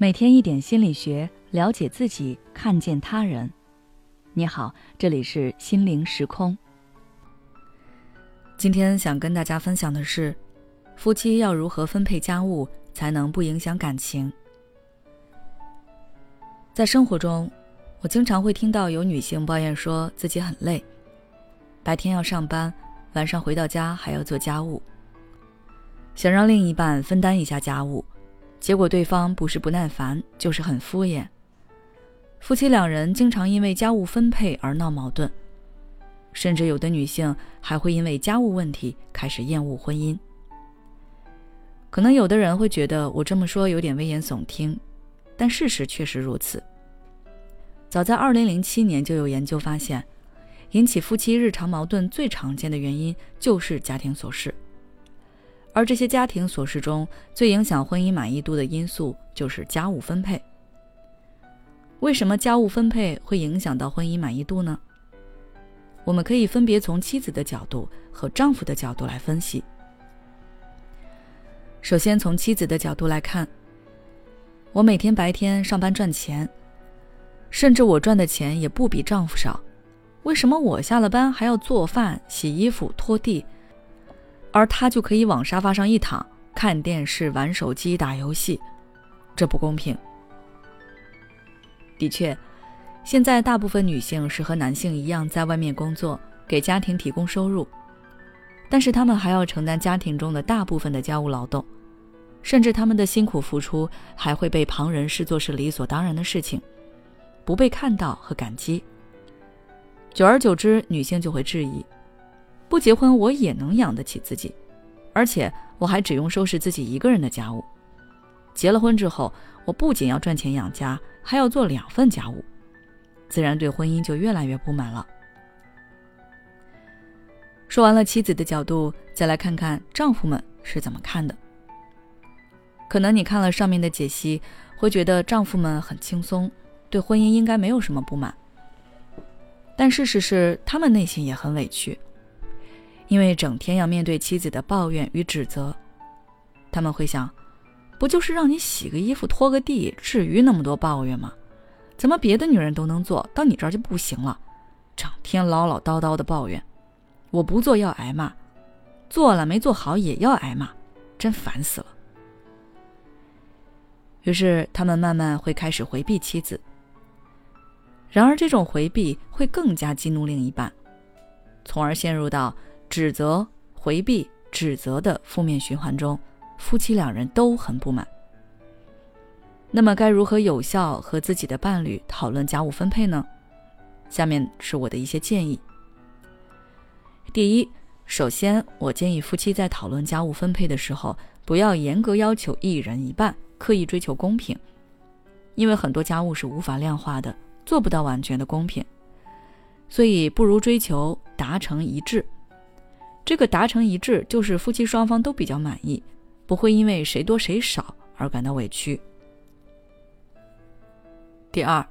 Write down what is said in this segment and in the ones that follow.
每天一点心理学，了解自己，看见他人。你好，这里是心灵时空。今天想跟大家分享的是，夫妻要如何分配家务才能不影响感情？在生活中，我经常会听到有女性抱怨说自己很累，白天要上班，晚上回到家还要做家务，想让另一半分担一下家务。结果对方不是不耐烦，就是很敷衍。夫妻两人经常因为家务分配而闹矛盾，甚至有的女性还会因为家务问题开始厌恶婚姻。可能有的人会觉得我这么说有点危言耸听，但事实确实如此。早在2007年就有研究发现，引起夫妻日常矛盾最常见的原因就是家庭琐事。而这些家庭琐事中最影响婚姻满意度的因素就是家务分配。为什么家务分配会影响到婚姻满意度呢？我们可以分别从妻子的角度和丈夫的角度来分析。首先从妻子的角度来看，我每天白天上班赚钱，甚至我赚的钱也不比丈夫少，为什么我下了班还要做饭、洗衣服、拖地？而他就可以往沙发上一躺，看电视、玩手机、打游戏，这不公平。的确，现在大部分女性是和男性一样在外面工作，给家庭提供收入，但是她们还要承担家庭中的大部分的家务劳动，甚至他们的辛苦付出还会被旁人视作是理所当然的事情，不被看到和感激。久而久之，女性就会质疑。不结婚我也能养得起自己，而且我还只用收拾自己一个人的家务。结了婚之后，我不仅要赚钱养家，还要做两份家务，自然对婚姻就越来越不满了。说完了妻子的角度，再来看看丈夫们是怎么看的。可能你看了上面的解析，会觉得丈夫们很轻松，对婚姻应该没有什么不满。但事实是，他们内心也很委屈。因为整天要面对妻子的抱怨与指责，他们会想：不就是让你洗个衣服、拖个地，至于那么多抱怨吗？怎么别的女人都能做到，你这儿就不行了？整天唠唠叨叨的抱怨，我不做要挨骂，做了没做好也要挨骂，真烦死了。于是他们慢慢会开始回避妻子。然而这种回避会更加激怒另一半，从而陷入到。指责、回避、指责的负面循环中，夫妻两人都很不满。那么，该如何有效和自己的伴侣讨论家务分配呢？下面是我的一些建议。第一，首先，我建议夫妻在讨论家务分配的时候，不要严格要求一人一半，刻意追求公平，因为很多家务是无法量化的，做不到完全的公平，所以不如追求达成一致。这个达成一致，就是夫妻双方都比较满意，不会因为谁多谁少而感到委屈。第二，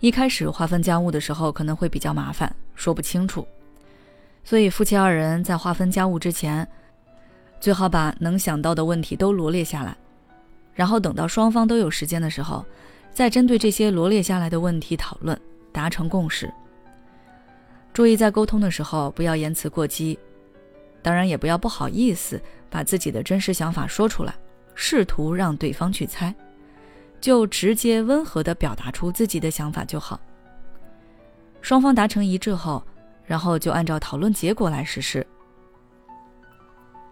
一开始划分家务的时候可能会比较麻烦，说不清楚，所以夫妻二人在划分家务之前，最好把能想到的问题都罗列下来，然后等到双方都有时间的时候，再针对这些罗列下来的问题讨论，达成共识。注意在沟通的时候不要言辞过激。当然也不要不好意思把自己的真实想法说出来，试图让对方去猜，就直接温和的表达出自己的想法就好。双方达成一致后，然后就按照讨论结果来实施。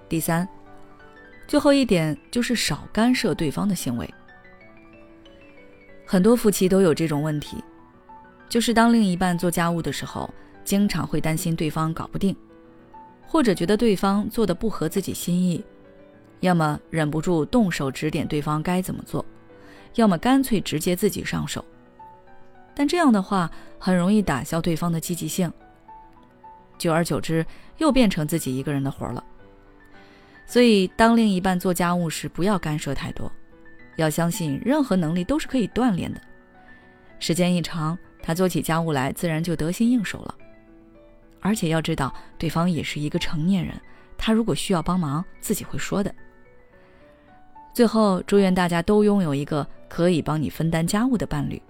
第三，最后一点就是少干涉对方的行为。很多夫妻都有这种问题，就是当另一半做家务的时候，经常会担心对方搞不定。或者觉得对方做的不合自己心意，要么忍不住动手指点对方该怎么做，要么干脆直接自己上手。但这样的话很容易打消对方的积极性，久而久之又变成自己一个人的活了。所以，当另一半做家务时，不要干涉太多，要相信任何能力都是可以锻炼的。时间一长，他做起家务来自然就得心应手了。而且要知道，对方也是一个成年人，他如果需要帮忙，自己会说的。最后，祝愿大家都拥有一个可以帮你分担家务的伴侣。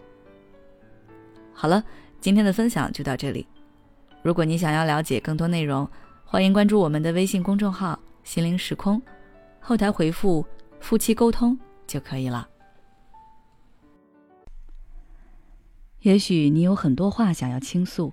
好了，今天的分享就到这里。如果你想要了解更多内容，欢迎关注我们的微信公众号“心灵时空”，后台回复“夫妻沟通”就可以了。也许你有很多话想要倾诉，